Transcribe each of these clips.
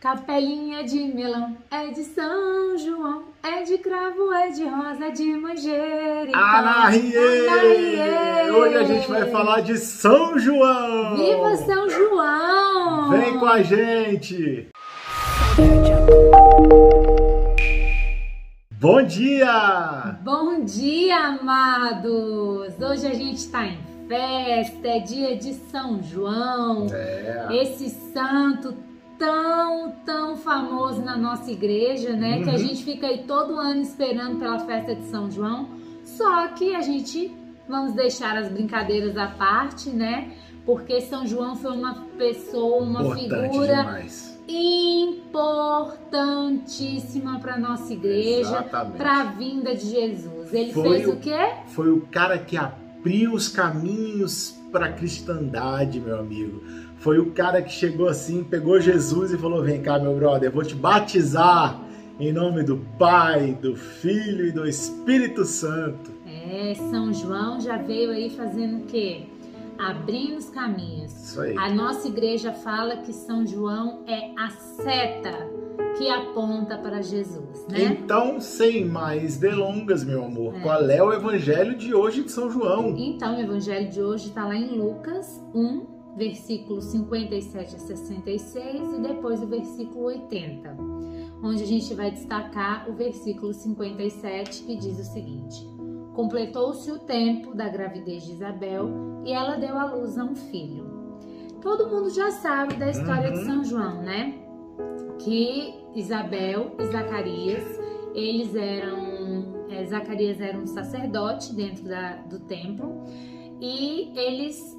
Capelinha de melão é de São João, é de cravo, é de rosa, é de manjericão. Anarie! Anarie! Hoje a gente vai falar de São João! Viva São João! Vem com a gente! Bom dia! Bom dia, amados! Hoje a gente está em festa, é dia de São João. É. Esse santo tão, tão famoso na nossa igreja, né? Uhum. Que a gente fica aí todo ano esperando pela festa de São João. Só que a gente vamos deixar as brincadeiras à parte, né? Porque São João foi uma pessoa, uma Importante figura demais. importantíssima para nossa igreja, para a vinda de Jesus. Ele Foi fez o- o quê? Foi o cara que abriu os caminhos para a cristandade, meu amigo. Foi o cara que chegou assim, pegou Jesus e falou: Vem cá, meu brother, eu vou te batizar em nome do Pai, do Filho e do Espírito Santo. É, São João já veio aí fazendo o quê? Abrindo os caminhos. Isso aí. A nossa igreja fala que São João é a seta que aponta para Jesus, né? Então, sem mais delongas, meu amor, É. qual é o evangelho de hoje de São João? Então, o evangelho de hoje está lá em Lucas 1, versículos 57 a 66 e depois o versículo 80, onde a gente vai destacar o versículo 57 que diz o seguinte: Completou-se o tempo da gravidez de Isabel e ela deu à luz a um filho. Todo mundo já sabe da história de Uhum. São João, né? Que Isabel e Zacarias, eles eram. é, Zacarias era um sacerdote dentro da- do templo e eles.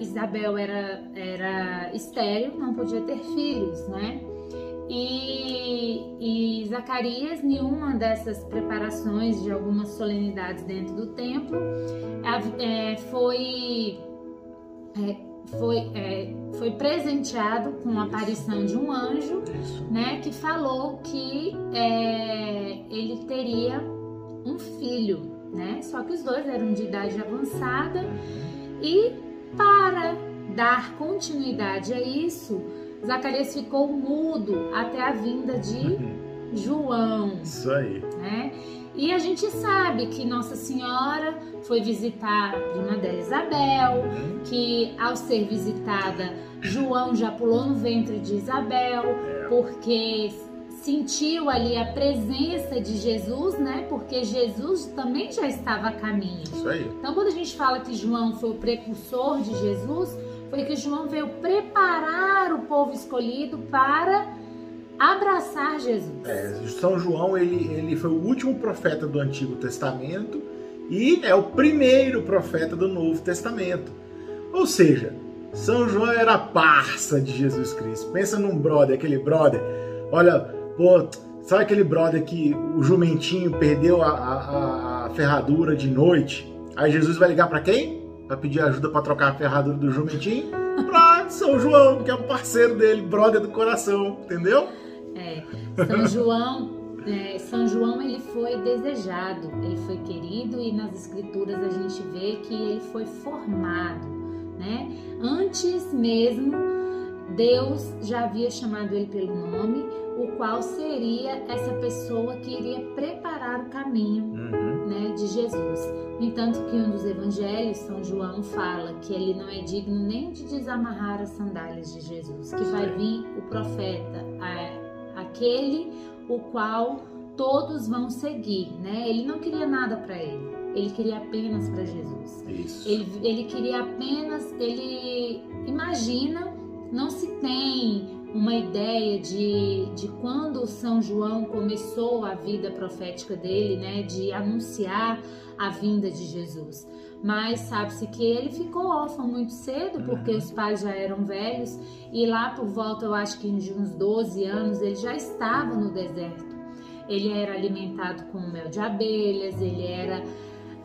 Isabel era, era estéril, não podia ter filhos, né? E, e Zacarias, nenhuma dessas preparações de algumas solenidades dentro do templo, é, foi, é, foi, é, foi presenteado com a aparição de um anjo né, que falou que é, ele teria um filho, né? Só que os dois eram de idade avançada e para dar continuidade a isso, Zacarias ficou mudo até a vinda de João, Isso aí. né? E a gente sabe que Nossa Senhora foi visitar a prima dela Isabel, que ao ser visitada, João já pulou no ventre de Isabel, É. porque sentiu ali a presença de Jesus, né? Porque Jesus também já estava a caminho. Isso aí. Então, quando a gente fala que João foi o precursor de Jesus, foi que João veio preparar o povo escolhido para abraçar Jesus. É, São João ele, ele foi o último profeta do Antigo Testamento e é o primeiro profeta do Novo Testamento. Ou seja, São João era a parça de Jesus Cristo. Pensa num brother, aquele brother. Olha, pô, sabe aquele brother que o jumentinho perdeu a, a- a ferradura de noite? Aí Jesus vai ligar pra quem? Pra pedir ajuda pra trocar a ferradura do jumentinho? Pra São João, que é o parceiro dele, brother do coração, entendeu? É, São João, é, São João ele foi desejado, ele foi querido e nas escrituras a gente vê que ele foi formado, né? Antes mesmo Deus já havia chamado ele pelo nome, o qual seria essa pessoa que iria preparar o caminho Uhum. né, de Jesus. No entanto, que um dos evangelhos, São João fala que ele não é digno nem de desamarrar as sandálias de Jesus, que vai vir o profeta, a- aquele o qual todos vão seguir, né? Ele não queria nada para ele, ele queria apenas para Jesus. Isso. Ele, ele queria apenas, ele imagina, não se tem uma ideia de, de quando São João começou a vida profética dele, né, de anunciar a vinda de Jesus. Mas sabe-se que ele ficou órfão muito cedo, porque Uhum. os pais já eram velhos, e lá por volta, eu acho que de uns 12 anos, ele já estava no deserto. Ele era alimentado com mel de abelhas, ele era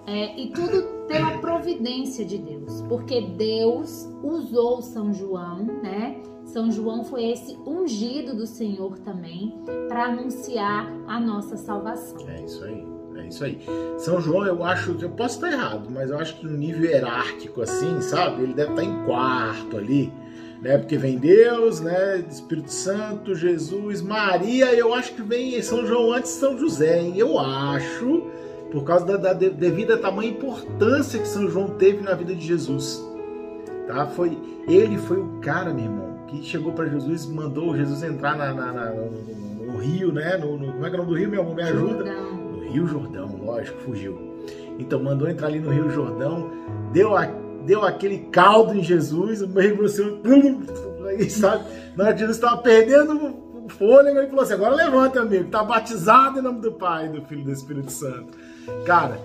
é, e tudo pela providência de Deus, porque Deus usou São João, né? São João foi esse ungido do Senhor também para anunciar a nossa salvação. É isso aí. É isso aí. São João, eu acho, eu posso estar errado, mas eu acho que no nível hierárquico, assim, sabe? Ele deve estar em quarto ali. né? Porque vem Deus, né? Espírito Santo, Jesus, Maria. Eu acho que vem São João antes de São José, hein? Eu acho, por causa da, da devida tamanha importância que São João teve na vida de Jesus. Tá? Foi ele foi o cara, meu irmão, que chegou para Jesus, mandou Jesus entrar na, na, na no, no, no, rio, né? No, como é que é o nome do rio, meu amor? Me ajuda? Jordão. No Rio Jordão, lógico, fugiu. Então mandou entrar ali no Rio Jordão, deu a deu aquele caldo em Jesus, mergulhou assim, sabe? Na hora Jesus estava perdendo o fôlego, ele falou assim: agora levanta, amigo, está batizado em nome do Pai, do Filho e do Espírito Santo. Cara,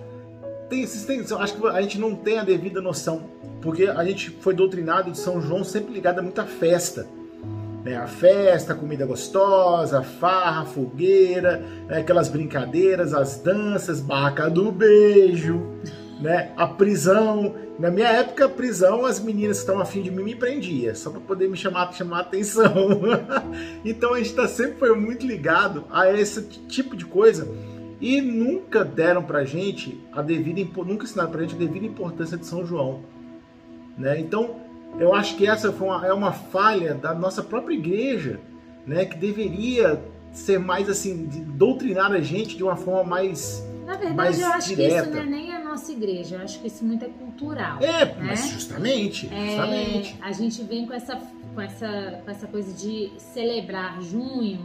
tem, tem, acho que a gente não tem a devida noção, porque a gente foi doutrinado de São João sempre ligado a muita festa. Né, a festa, a comida gostosa, a farra, a fogueira, né, aquelas brincadeiras, as danças, barraca do beijo, né, a prisão. Na minha época, prisão, as meninas que estavam afim de mim me prendia, só para poder me chamar, chamar a atenção. então a gente tá, sempre foi muito ligado a esse tipo de coisa e nunca deram pra gente a devida, nunca ensinaram pra gente a devida importância de São João. Né? Então, eu acho que essa uma, é uma falha da nossa própria igreja, né? que deveria ser mais assim, doutrinar a gente de uma forma mais na verdade, mais eu acho direta. que isso não é nem a nossa igreja, eu acho que isso muito é cultural. É, né? mas justamente, É, justamente. a gente vem com essa, com, essa, com essa coisa de celebrar junho,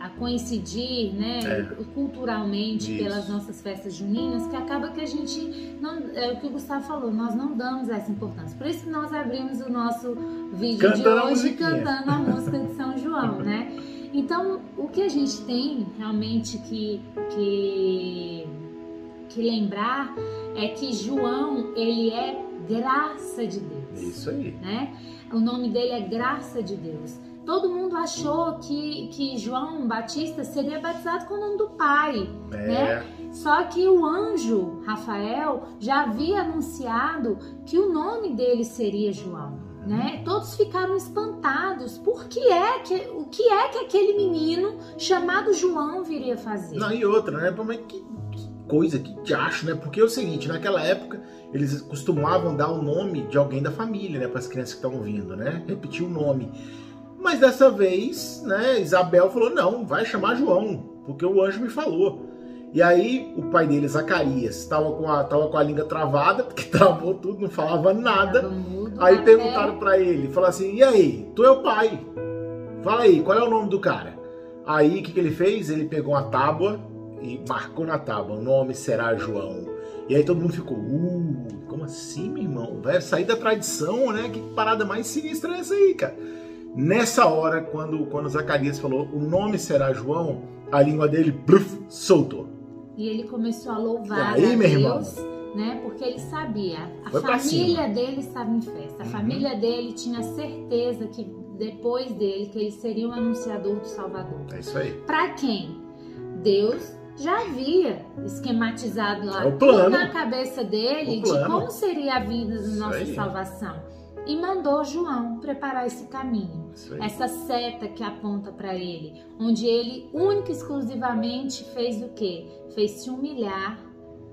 a coincidir né, É. culturalmente Isso. pelas nossas festas juninas, que acaba que a gente, não, é o que o Gustavo falou, nós não damos essa importância. Por isso que nós abrimos o nosso vídeo Cantando a de hoje musiquinha. cantando a música de São João, né? Então, o que a gente tem realmente que, que, que lembrar é que João, ele é graça de Deus Isso aí. né? O nome dele é Graça de Deus. Todo mundo achou que, que João Batista seria batizado com o nome do Pai, É, né? Só que o anjo Rafael já havia anunciado que o nome dele seria João, né? Todos ficaram espantados. Por que é que o que é que aquele menino chamado João viria fazer? Não, e outra, né? Pô, Mas que, coisa, que diacho, né? Porque é o seguinte, naquela época eles costumavam dar o nome de alguém da família, né? Para as crianças que estão vindo, né? Repetir o nome. Mas dessa vez, né? Isabel falou: não, vai chamar João, porque o anjo me falou. E aí o pai dele, Zacarias, estava com, a, tava com a língua travada, porque travou tudo, não falava nada. Mudo Aí até- perguntaram pra ele, falaram assim, e aí, tu é o pai? Fala aí, qual é o nome do cara? Aí o que, que ele fez? Ele pegou uma tábua e marcou na tábua, o nome será João. E aí todo mundo ficou, uh, como assim, meu irmão? Vai sair da tradição, né? Que parada mais sinistra é essa aí, cara? Nessa hora, quando, quando Zacarias falou, o nome será João, a língua dele, pluf, soltou. E ele começou a louvar E aí, a meu irmão? Deus, né? Porque ele sabia, a Foi família dele estava em festa, a Uhum. família dele tinha certeza que depois dele que ele seria o anunciador do Salvador. É isso aí. Para quem? Deus já havia esquematizado lá É tudo na cabeça dele de como seria a vida da nossa salvação. E mandou João preparar esse caminho essa seta que aponta para ele, onde ele única e exclusivamente fez o quê? Fez se humilhar,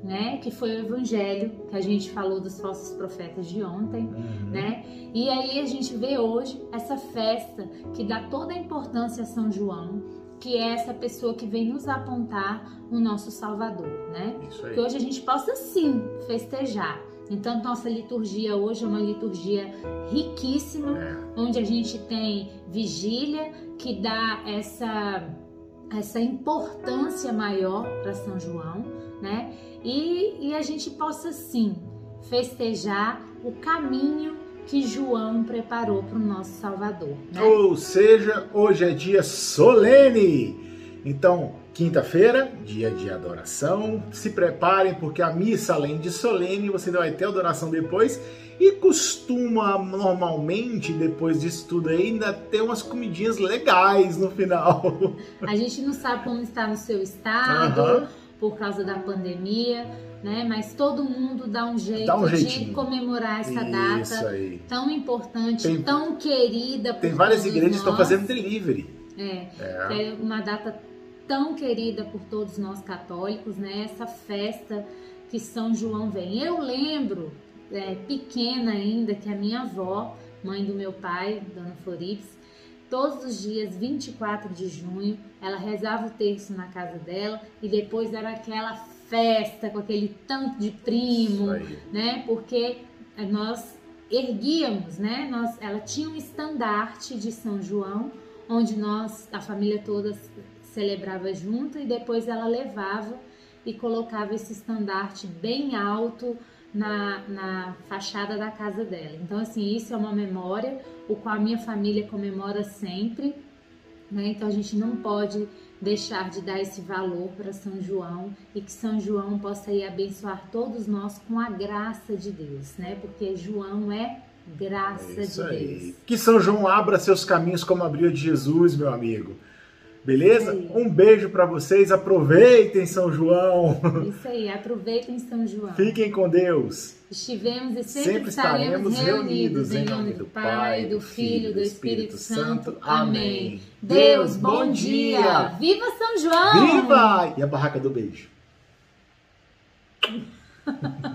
né? Que foi o evangelho que a gente falou dos falsos profetas de ontem, Uhum. né? E aí a gente vê hoje essa festa que dá toda a importância a São João, que é essa pessoa que vem nos apontar o nosso Salvador, né? Que hoje a gente possa sim festejar. Então, nossa liturgia hoje é uma liturgia riquíssima, É. onde a gente tem vigília que dá essa essa importância maior para São João, né? E, e a gente possa sim festejar o caminho que João preparou para o nosso Salvador, né? Ou seja, hoje é dia solene. Então, quinta-feira, dia de adoração. Se preparem, porque a missa, além de solene, você ainda vai ter adoração depois. E costuma, normalmente, depois disso tudo aí, ainda ter umas comidinhas legais no final. A gente não sabe como está no seu estado Aham. por causa da pandemia, né? Mas todo mundo dá um jeito Dá um de comemorar essa Isso data aí. tão importante, Tem- tão querida por Tem várias igrejas que estão fazendo delivery. É, É. é uma data tão querida por todos nós católicos, né? Essa festa que São João vem. Eu lembro, é, pequena ainda, que a minha avó mãe do meu pai, Dona Florips, todos os dias, 24 de junho, ela rezava o terço na casa dela e depois era aquela festa com aquele tanto de primo, né? Porque nós erguíamos, né? Nós, ela tinha um estandarte de São João, onde nós, a família toda celebrava junto e depois ela levava e colocava esse estandarte bem alto na, na fachada da casa dela. Então, assim, isso é uma memória, o qual a minha família comemora sempre, né? Então, a gente não pode deixar de dar esse valor para São João e que São João possa ir abençoar todos nós com a graça de Deus, né? Porque João é graça é de aí. Deus. Que São João abra seus caminhos como abriu de Jesus, meu amigo. Beleza? Sim. Um beijo para vocês. Aproveitem São João. Isso aí, aproveitem São João. Fiquem com Deus. Estivemos e sempre, sempre estaremos reunidos em nome do Pai, do Filho do Espírito Santo. Amém. Deus, bom dia. Viva São João! Viva! E a barraca do beijo.